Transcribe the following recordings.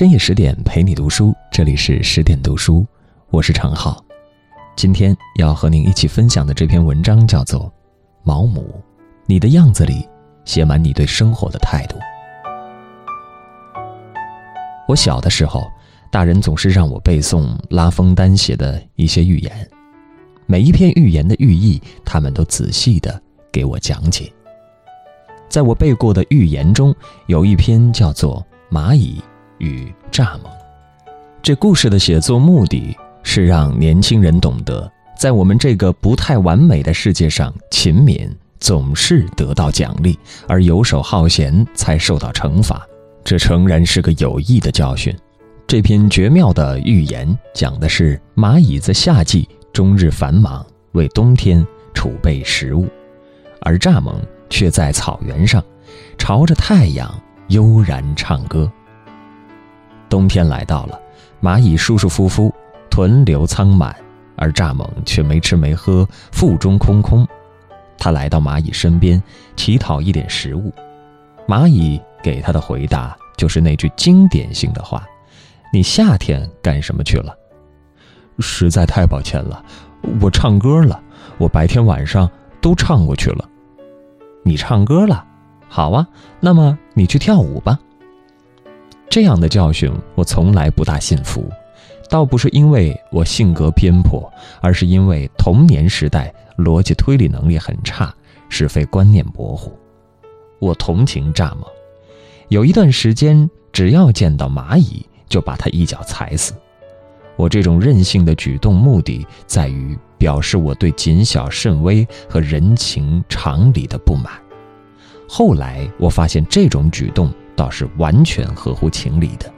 深夜十点陪你读书，这里是十点读书，我是常浩。今天要和您一起分享的这篇文章叫做《毛姆》，你的样子里写满你对生活的态度。我小的时候，大人总是让我背诵拉封丹写的一些寓言，每一篇寓言的寓意，他们都仔细的给我讲解。在我背过的寓言中，有一篇叫做《蚂蚁与蚱蜢》。这故事的写作目的是让年轻人懂得，在我们这个不太完美的世界上，勤勉总是得到奖励，而游手好闲才受到惩罚。这诚然是个有益的教训。这篇绝妙的寓言讲的是蚂蚁在夏季终日繁忙，为冬天储备食物，而蚱蜢。却在草原上，朝着太阳悠然唱歌。冬天来到了，蚂蚁舒舒服服，豚流仓满，而蚱蜢却没吃没喝，腹中空空。他来到蚂蚁身边，乞讨一点食物。蚂蚁给他的回答就是那句经典性的话：“你夏天干什么去了？”实在太抱歉了，我唱歌了。我白天晚上都唱过去了。你唱歌了，好啊，那么你去跳舞吧。这样的教训我从来不大信服，倒不是因为我性格偏颇，而是因为童年时代逻辑推理能力很差，是非观念模糊。我同情蚱蜢，有一段时间，只要见到蚂蚁，就把它一脚踩死。我这种任性的举动，目的在于。表示我对谨小慎微和人情常理的不满。后来我发现这种举动倒是完全合乎情理的。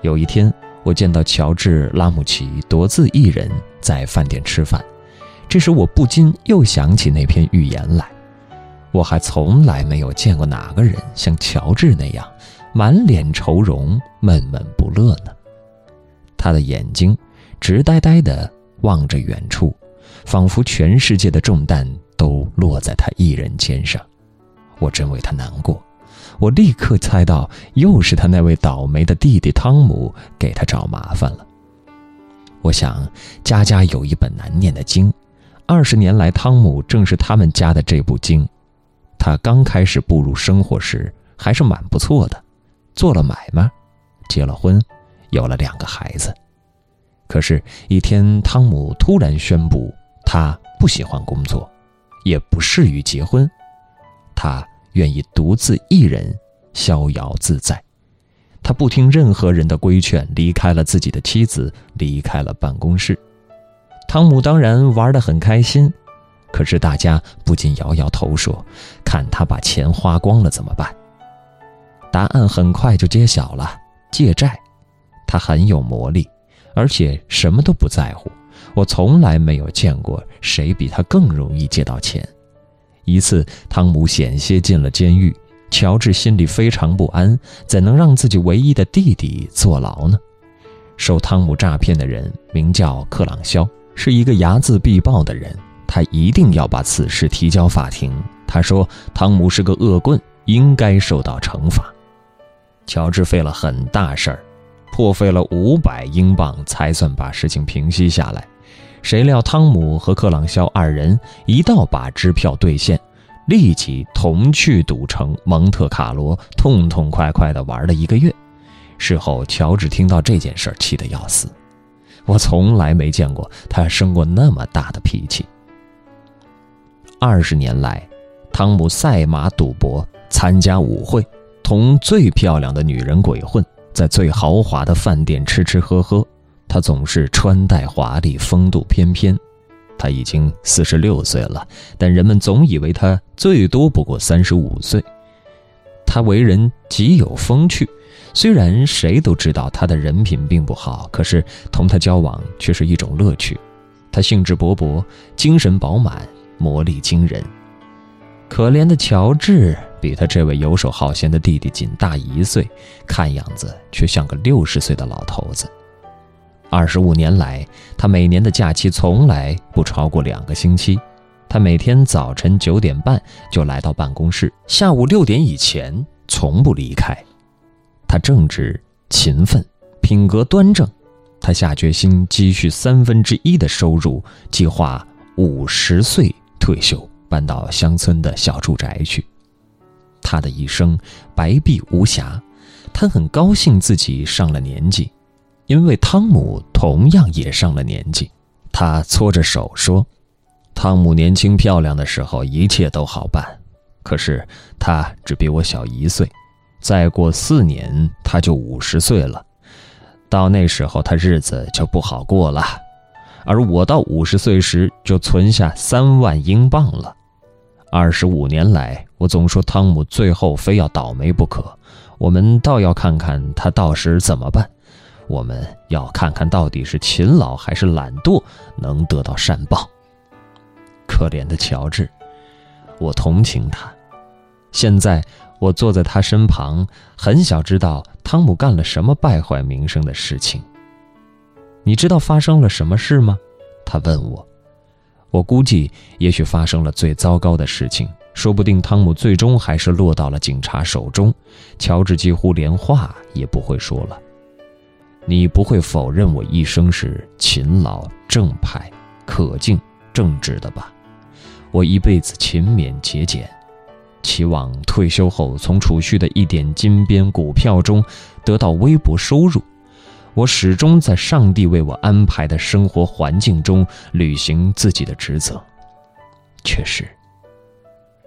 有一天，我见到乔治·拉姆齐独自一人在饭店吃饭，这时我不禁又想起那篇寓言来。我还从来没有见过哪个人像乔治那样满脸愁容、闷闷不乐呢。他的眼睛直呆呆的。望着远处，仿佛全世界的重担都落在他一人肩上。我真为他难过。我立刻猜到，又是他那位倒霉的弟弟汤姆给他找麻烦了。我想，家家有一本难念的经，二十年来，汤姆正是他们家的这部经。他刚开始步入生活时还是蛮不错的，做了买卖，结了婚，有了两个孩子。可是，一天，汤姆突然宣布，他不喜欢工作，也不适于结婚，他愿意独自一人逍遥自在。他不听任何人的规劝，离开了自己的妻子，离开了办公室。汤姆当然玩得很开心，可是大家不禁摇摇头说：“看他把钱花光了怎么办？”答案很快就揭晓了：借债。他很有魔力。而且什么都不在乎，我从来没有见过谁比他更容易借到钱。一次，汤姆险些进了监狱，乔治心里非常不安，怎能让自己唯一的弟弟坐牢呢？受汤姆诈骗的人名叫克朗肖，是一个睚眦必报的人，他一定要把此事提交法庭。他说汤姆是个恶棍，应该受到惩罚。乔治费了很大事儿。破费了五百英镑，才算把事情平息下来。谁料汤姆和克朗肖二人一道把支票兑现，立即同去赌城蒙特卡罗，痛痛快快地玩了一个月。事后，乔治听到这件事，气得要死。我从来没见过他生过那么大的脾气。二十年来，汤姆赛马赌博，参加舞会，同最漂亮的女人鬼混。在最豪华的饭店吃吃喝喝，他总是穿戴华丽、风度翩翩。他已经四十六岁了，但人们总以为他最多不过三十五岁。他为人极有风趣，虽然谁都知道他的人品并不好，可是同他交往却是一种乐趣。他兴致勃勃，精神饱满，魔力惊人。可怜的乔治。比他这位游手好闲的弟弟仅大一岁，看样子却像个六十岁的老头子。二十五年来，他每年的假期从来不超过两个星期。他每天早晨九点半就来到办公室，下午六点以前从不离开。他正直、勤奋，品格端正。他下决心积蓄三分之一的收入，计划五十岁退休，搬到乡村的小住宅去。他的一生白璧无瑕，他很高兴自己上了年纪，因为汤姆同样也上了年纪。他搓着手说：“汤姆年轻漂亮的时候，一切都好办。可是他只比我小一岁，再过四年他就五十岁了。到那时候，他日子就不好过了。而我到五十岁时就存下三万英镑了。二十五年来，我总说汤姆最后非要倒霉不可。我们倒要看看他到时怎么办。”我们要看看到底是勤劳还是懒惰能得到善报。可怜的乔治，我同情他。现在我坐在他身旁，很想知道汤姆干了什么败坏名声的事情。你知道发生了什么事吗？他问我。我估计，也许发生了最糟糕的事情，说不定汤姆最终还是落到了警察手中。乔治几乎连话也不会说了。你不会否认我一生是勤劳、正派、可敬、正直的吧？我一辈子勤勉节俭，期望退休后从储蓄的一点金边股票中得到微薄收入。我始终在上帝为我安排的生活环境中履行自己的职责。确实，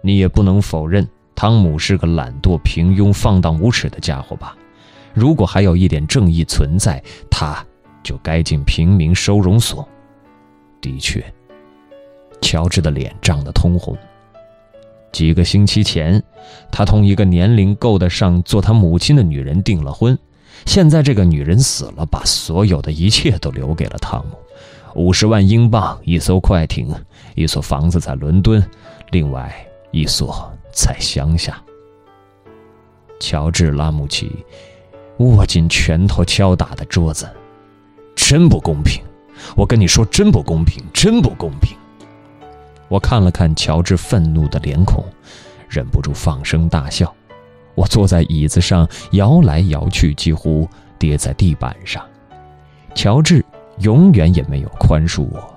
你也不能否认汤姆是个懒惰、平庸、放荡无耻的家伙吧？如果还有一点正义存在，他就该进平民收容所。的确，乔治的脸涨得通红。几个星期前，他同一个年龄够得上做他母亲的女人订了婚。现在这个女人死了，把所有的一切都留给了汤姆：五十万英镑、一艘快艇、一所房子在伦敦，另外一所在乡下。乔治·拉姆齐。握紧拳头敲打的桌子，真不公平！我跟你说，真不公平，真不公平！我看了看乔治愤怒的脸孔，忍不住放声大笑。我坐在椅子上摇来摇去，几乎跌在地板上。乔治永远也没有宽恕我，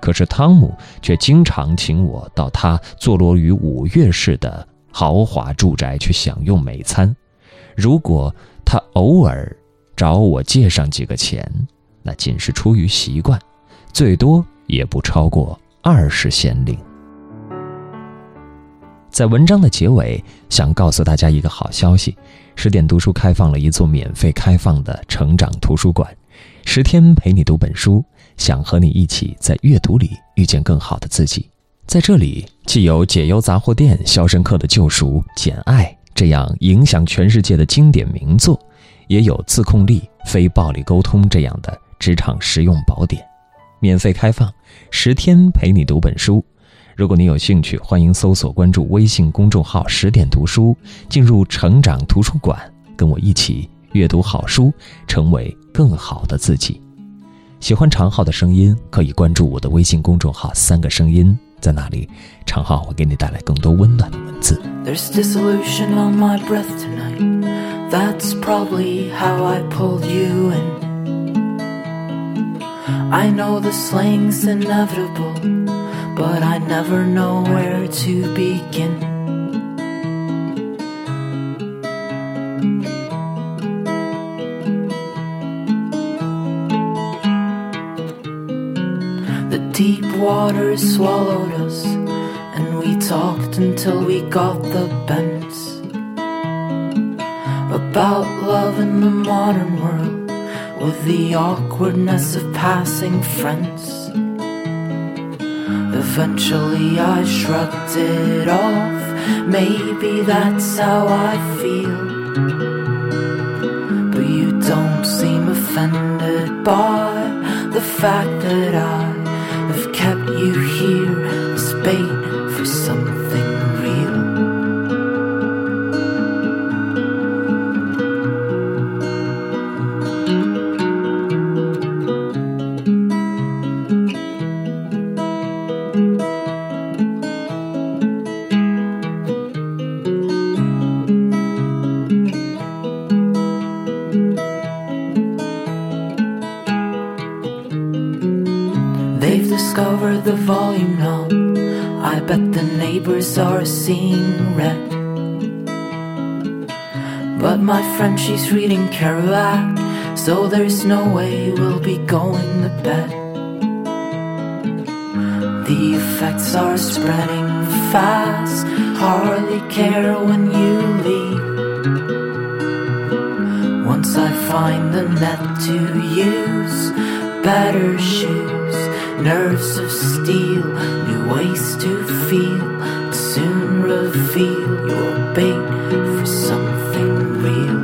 可是汤姆却经常请我到他坐落于五岳市的豪华住宅去享用美餐。如果他偶尔找我借上几个钱，那仅是出于习惯，最多也不超过二十先令。在文章的结尾，想告诉大家一个好消息：十点读书开放了一座免费开放的成长图书馆，十天陪你读本书，想和你一起在阅读里遇见更好的自己。在这里，既有解忧杂货店、肖申克的救赎、简爱。这样影响全世界的经典名作，也有自控力、非暴力沟通这样的职场实用宝典，免费开放，十天陪你读本书。如果你有兴趣，欢迎搜索关注微信公众号“十点读书”，进入成长图书馆，跟我一起阅读好书，成为更好的自己。喜欢长号的声音，可以关注我的微信公众号“三个声音”。在哪里？长号会给你带来更多温暖的文字。There's dissolution on my breath tonight. That's probably how I pulled you in. I know the sling's inevitable, but I never know where to begin. Water swallowed us, and we talked until we got the bends about love in the modern world with the awkwardness of passing friends. Eventually, I shrugged it off. Maybe that's how I feel. But you don't seem offended by the fact that I kept you neighbors are seeing red. But my friend, she's reading Kerouac, so there's no way we'll be going to bed. The effects are spreading fast, hardly care when you leave. Once I find the net to use, better shoes, nerves of steel, new ways to feel, soon reveal your bait for something real.